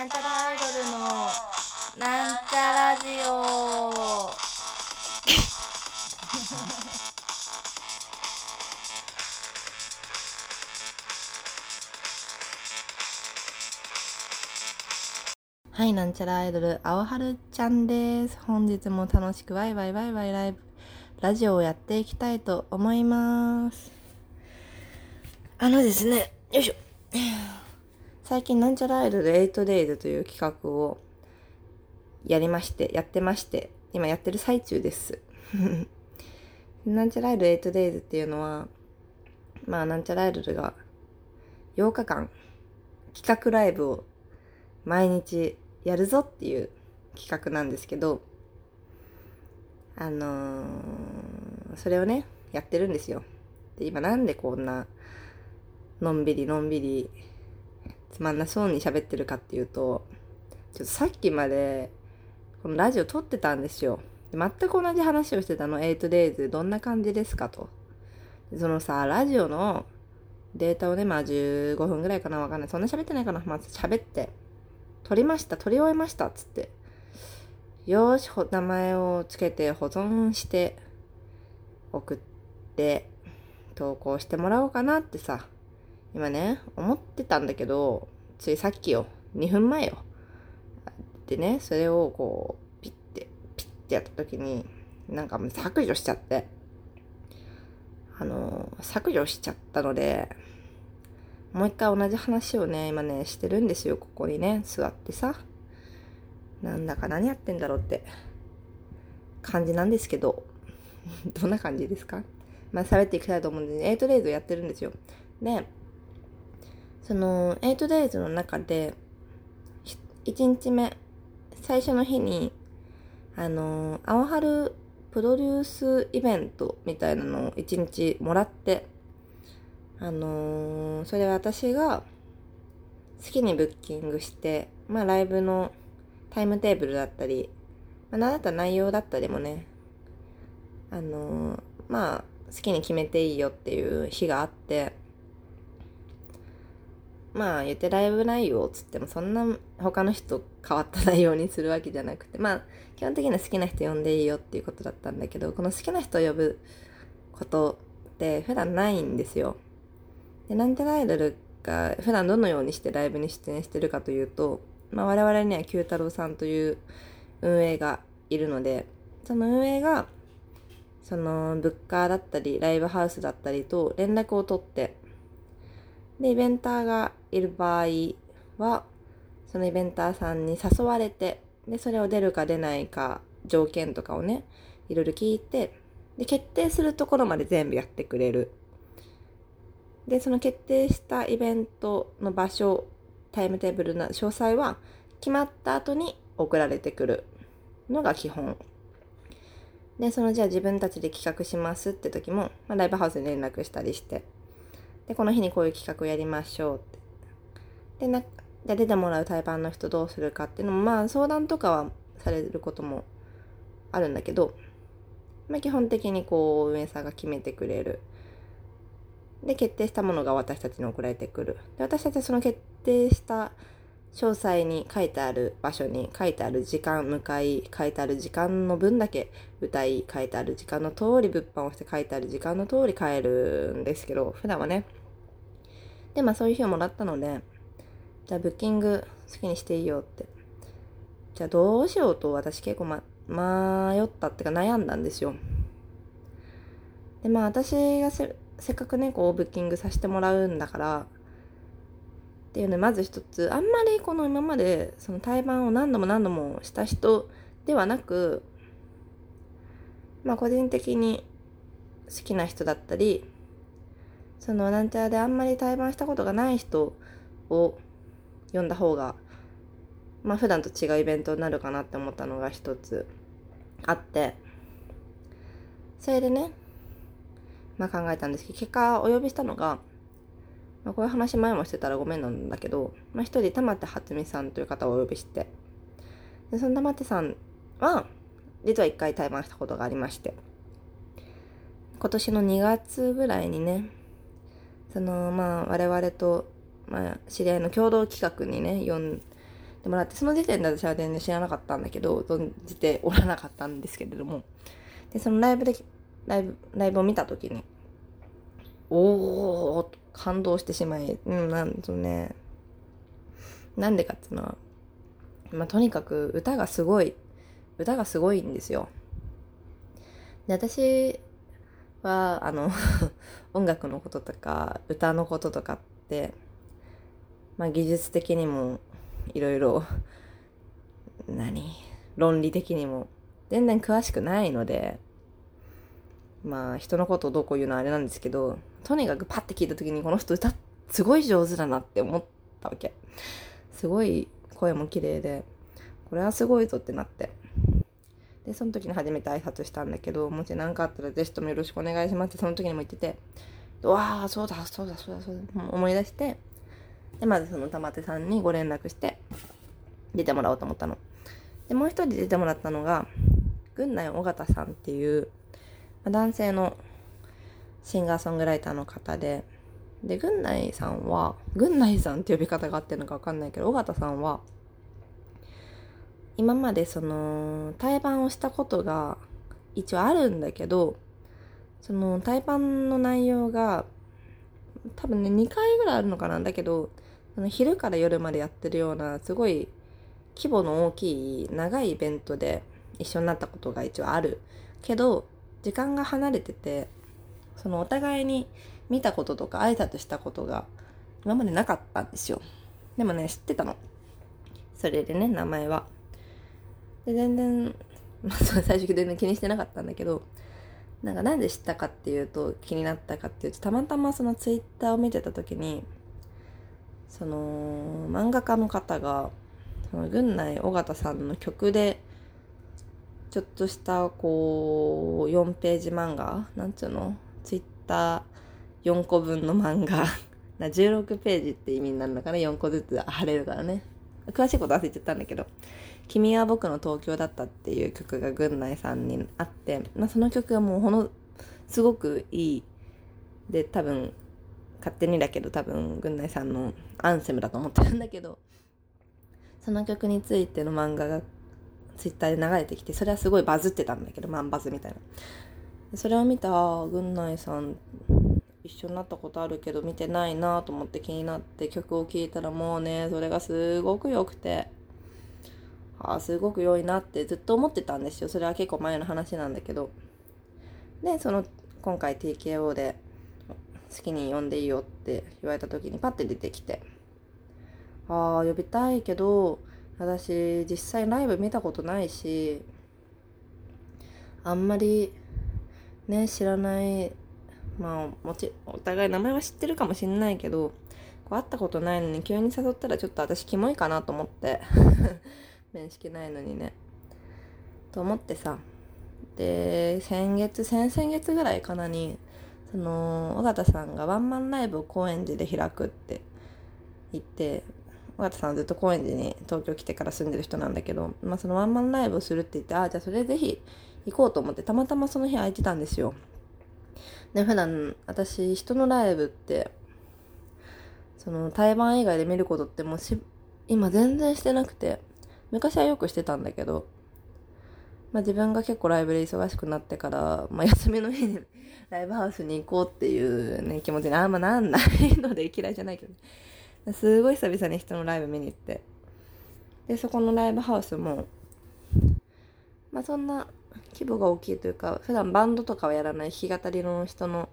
なんちゃらアイドルのなんちゃラジオ はい、なんちゃらアイドル、青春ちゃんです。本日も楽しくワイワイワイワイライブ、ラジオをやっていきたいと思います。あのですね、よいしょ。最近なんちゃらアイドル 8days という企画をやりまして、やってまして、今やってる最中です。なんちゃらアイドル 8days っていうのは、まあなんちゃらアイドルが8日間企画ライブを毎日やるぞっていう企画なんですけど、あのーそれをね、やってるんですよ。で、今なんでこんな、のんびりのんびり、つまんなそうに喋ってるかっていうと、ちょっとさっきまで、このラジオ撮ってたんですよ。全く同じ話をしてたの、8days どんな感じですかと。そのさ、ラジオのデータをね、まあ15分ぐらいかなわかんない。そんな喋ってないかなまず喋って。撮りました、撮り終えました、つって。よーし、名前をつけて保存して、送って、投稿してもらおうかなってさ、今ね、思ってたんだけど、ついさっきよ、2分前よ。でね、それをこう、ピッて、ピッてやった時に、なんかもう削除しちゃって、あの、削除しちゃったので、もう一回同じ話をね、今ね、してるんですよ、ここにね、座ってさ。なんだか何やってんだろうって感じなんですけど、どんな感じですか？まあ、喋っていきたいと思うんで、ね8 days をやってるんですよ。で、その、8 days の中で、1日目、最初の日に、あの、青春プロデュースイベントみたいなのを1日もらって、あのそれは私が好きにブッキングして、まあライブのタイムテーブルだったり、まあ何だった内容だったりもね、あのまあ好きに決めていいよっていう日があって、まあ言ってライブ内容っつってもそんな他の人変わった内容にするわけじゃなくて、まあ基本的には好きな人呼んでいいよっていうことだったんだけど、この好きな人を呼ぶことって普段ないんですよ。で、なんちゃらアイドルが普段どのようにしてライブに出演してるかというと、まあ我々には九太郎さんという運営がいるので、その運営が、そのブッカーだったり、ライブハウスだったりと連絡を取って、で、イベンターがいる場合は、そのイベンターさんに誘われて、で、それを出るか出ないか、条件とかをね、いろいろ聞いて、で、決定するところまで全部やってくれる。で、その決定したイベントの場所、タイムテーブルの詳細は決まった後に送られてくるのが基本。で、そのじゃあ自分たちで企画しますって時も、まあ、ライブハウスに連絡したりして、で、この日にこういう企画をやりましょうって。で、な、じゃあ出てもらう対バンの人どうするかっていうのも、まあ相談とかはされることもあるんだけど、まあ基本的にこう運営さんが決めてくれる。で、決定したものが私たちに送られてくる。で、私たちはその決定した詳細に書いてある場所に書いてある時間向かい、書いてある時間の分だけ歌い、書いてある時間の通り物販をして書いてある時間の通り帰るんですけど、普段はね。で、まあそういう日をもらったので、じゃあブッキング好きにしていいよって。じゃあどうしようと私結構ま、迷ったっていうか悩んだんですよ。で、まあ私がせせっかくね、こうブッキングさせてもらうんだから、っていうの、まず一つ、あんまりこの今までその対バンを何度も何度もした人ではなく、まあ個人的に好きな人だったり、そのなんちゃらであんまり対バンしたことがない人を呼んだ方が、まあ普段と違うイベントになるかなって思ったのが一つあって、それでね、まあ考えたんですけど、結果お呼びしたのが、まあ、こういう話前もしてたらごめんなんだけど、まあ一人玉手初美さんという方をお呼びして、でその玉手さんは、実は一回対バンしたことがありまして、今年の2月ぐらいにね、そのまあ我々と、まあ知り合いの共同企画にね、呼んでもらってその時点で私は全然知らなかったんだけど存じておらなかったんですけれども。でそのライブでライブライブを見た時におお感動してしまいうんなんとねなんでかっていうのはまあとにかく歌がすごい歌がすごいんですよ。で私はあの 音楽のこととか歌のこととかってまあ技術的にもいろいろ何論理的にも全然詳しくないのでまあ人のことをどうこう言うのはあれなんですけどとにかくパッて聞いた時にこの人歌すごい上手だなって思ったわけ。すごい声も綺麗でこれはすごいぞってなって。でその時に初めて挨拶したんだけどもし何かあったらぜひともよろしくお願いしますってその時にも言っててわあそうだそうだそうだそうだ思い出してでまずその玉手さんにご連絡して出てもらおうと思ったの。でもう一人出てもらったのが軍内尾形さんっていう男性のシンガーソングライターの方でで軍内さんは軍内さんって呼び方があってるのか分かんないけど尾形さんは今までその対バンをしたことが一応あるんだけどその対バンの内容が多分ね2回ぐらいあるのかなんだけどその昼から夜までやってるようなすごい規模の大きい長いイベントで一緒になったことが一応あるけど時間が離れててそのお互いに見たこととか挨拶したことが今までなかったんですよ。でもね知ってたの。それでね名前は。で全然、まあ、最初全然気にしてなかったんだけどなんかなんで知ったかっていうと気になったかっていうとたまたまそのツイッターを見てた時にその漫画家の方がその軍内尾形さんの曲でちょっとしたこう4ページ漫画なんつうの？ツイッター4個分の漫画。16ページって意味になるのかな？4個ずつ貼れるからね。詳しいこと忘れちゃったんだけど「君は僕の東京だった」っていう曲が軍内さんにあって、まあ、その曲がもうほのすごくいいで多分勝手にだけど多分軍内さんのアンセムだと思ってるんだけどその曲についての漫画がツイッターで流れてきてそれはすごいバズってたんだけどマンバズみたいな。それを見た軍内さん一緒になったことあるけど見てないなと思って気になって曲を聴いたらもうねそれがすごく良くて。ああすごく良いなってずっと思ってたんですよ。それは結構前の話なんだけど。でその今回 TKO で好きに呼んでいいよって言われた時にパッて出てきて。ああ呼びたいけど私実際ライブ見たことないしあんまりね知らないまあもちお互い名前は知ってるかもしんないけどこう会ったことないのに急に誘ったらちょっと私キモいかなと思って。面識ないのにね。と思ってさ。で先月先々月ぐらいかなにその尾形さんがワンマンライブを高円寺で開くって言って尾形さんはずっと高円寺に東京来てから住んでる人なんだけど、まあ、そのワンマンライブをするって言ってああじゃあそれぜひ行こうと思ってたまたまその日空いてたんですよ。で普段私人のライブってその対バン以外で見ることってもうし今全然してなくて昔はよくしてたんだけどまあ自分が結構ライブで忙しくなってから、まあ休みの日に ライブハウスに行こうっていうね、気持ちにあんまなんな いので嫌いじゃないけど、ね、すごい久々に人のライブ見に行って。で、そこのライブハウスも、まあそんな規模が大きいというか、普段バンドとかはやらない弾き語りの人の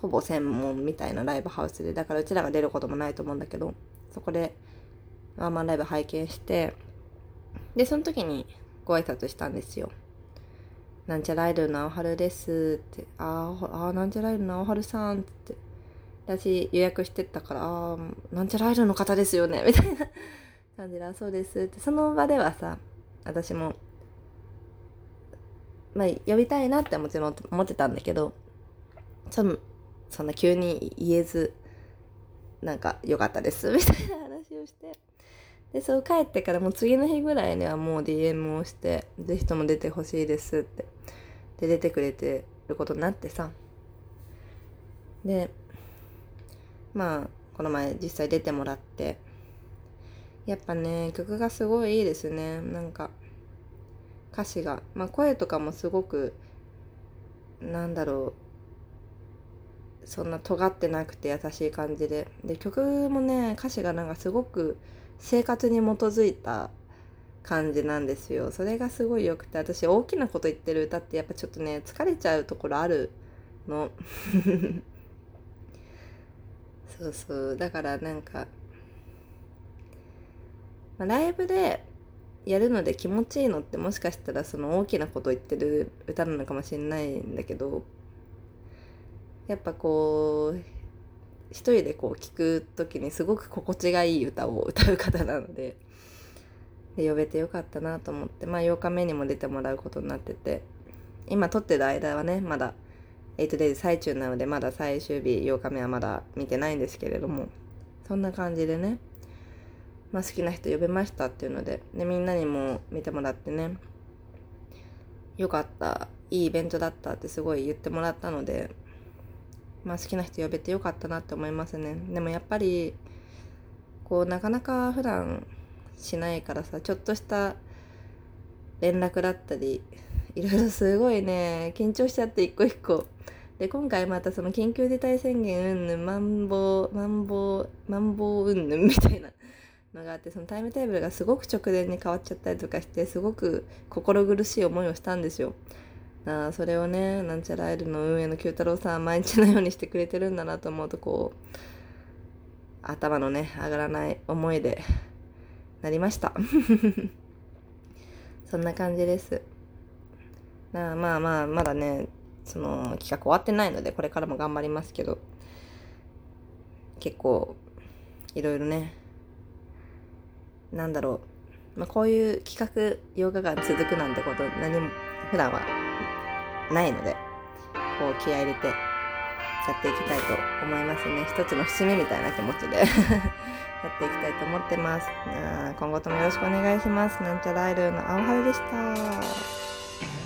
ほぼ専門みたいなライブハウスで、だからうちらが出ることもないと思うんだけど、そこでワンマンライブ拝見して、で、その時にご挨拶したんですよ。なんちゃらアイドルの青春ですって、ああ、なんちゃらアイドルの青春さんって、私予約してたから、ああ、なんちゃらアイドルの方ですよね、みたいな感じで、そうですって、その場ではさ、私も、まあ、呼びたいなってもちろん思ってたんだけど、その、そんな急に言えず、なんか良かったです、みたいな話をして、で、そう帰ってからもう次の日ぐらいにはもう DM をして、ぜひとも出てほしいですって。で、出てくれてることになってさ。で、まあ、この前実際出てもらって、やっぱね曲がすごいいいですね。なんか歌詞が。まあ声とかもすごくなんだろう。そんな尖ってなくて優しい感じで。で曲もね歌詞がなんかすごく生活に基づいた感じなんですよ。それがすごい良くて私大きなこと言ってる歌ってやっぱちょっとね疲れちゃうところあるの。そうそう。だからなんか、まあ、ライブでやるので気持ちいいのってもしかしたらその大きなこと言ってる歌なのかもしれないんだけどやっぱこう一人でこう聴く時にすごく心地がいい歌を歌う方なのでで呼べてよかったなと思ってまあ8日目にも出てもらうことになってて今撮ってる間はねまだ 8days 最中なのでまだ最終日8日目はまだ見てないんですけれどもそんな感じでね、まあ、好きな人呼べましたっていうのででみんなにも見てもらってねよかったいいイベントだったってすごい言ってもらったのでまあ好きな人呼べてよかったなって思いますねでもやっぱりこうなかなか普段しないからさちょっとした連絡だったりいろいろすごいね緊張しちゃって一個一個で今回またその緊急事態宣言うんぬんまん防まん防まん防うんぬんみたいなのがあってそのタイムテーブルがすごく直前に変わっちゃったりとかしてすごく心苦しい思いをしたんですよ。あそれをねなんちゃらアイルの運営の九太郎さんは毎日のようにしてくれてるんだなと思うとこう頭のね上がらない思いでなりました。そんな感じです。まあまあまあまだねその企画終わってないのでこれからも頑張りますけど結構いろいろねなんだろう、まあ、こういう企画ヨガが続くなんてこと何も普段はないのでこう気合入れてやっていきたいと思いますね。一つの節目みたいな気持ちで。やっていきたいと思ってます。今後ともよろしくお願いします。なんちゃらアイルの青春でした。